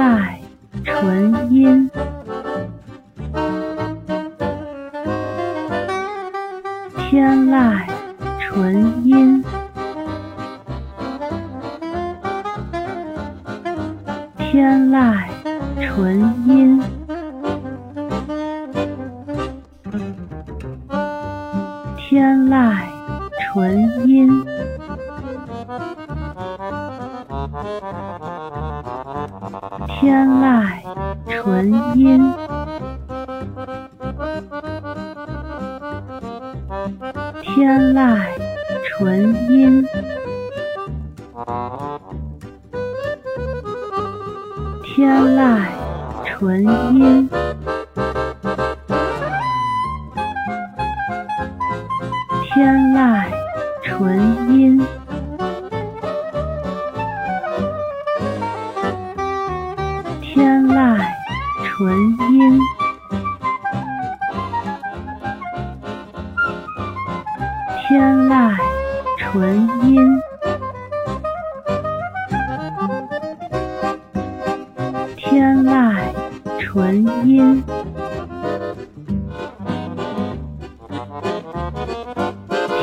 籁纯音，天籁纯音，天籁纯音，天籁纯音，天籁纯音，天籁纯音，天籁纯音，天籁音，天籁纯音，天籁纯音，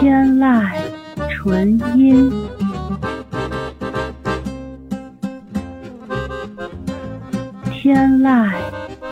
天籁纯音，天籁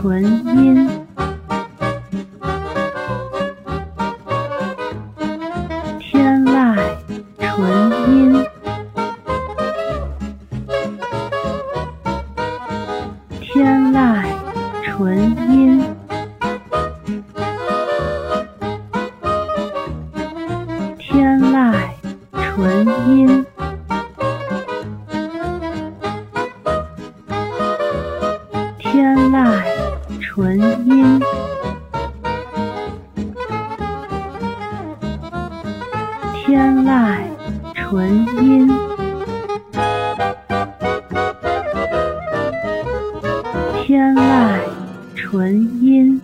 纯音，天籁纯音，天籁纯音，天籁纯音，纯音，天籁纯音，天籁纯音。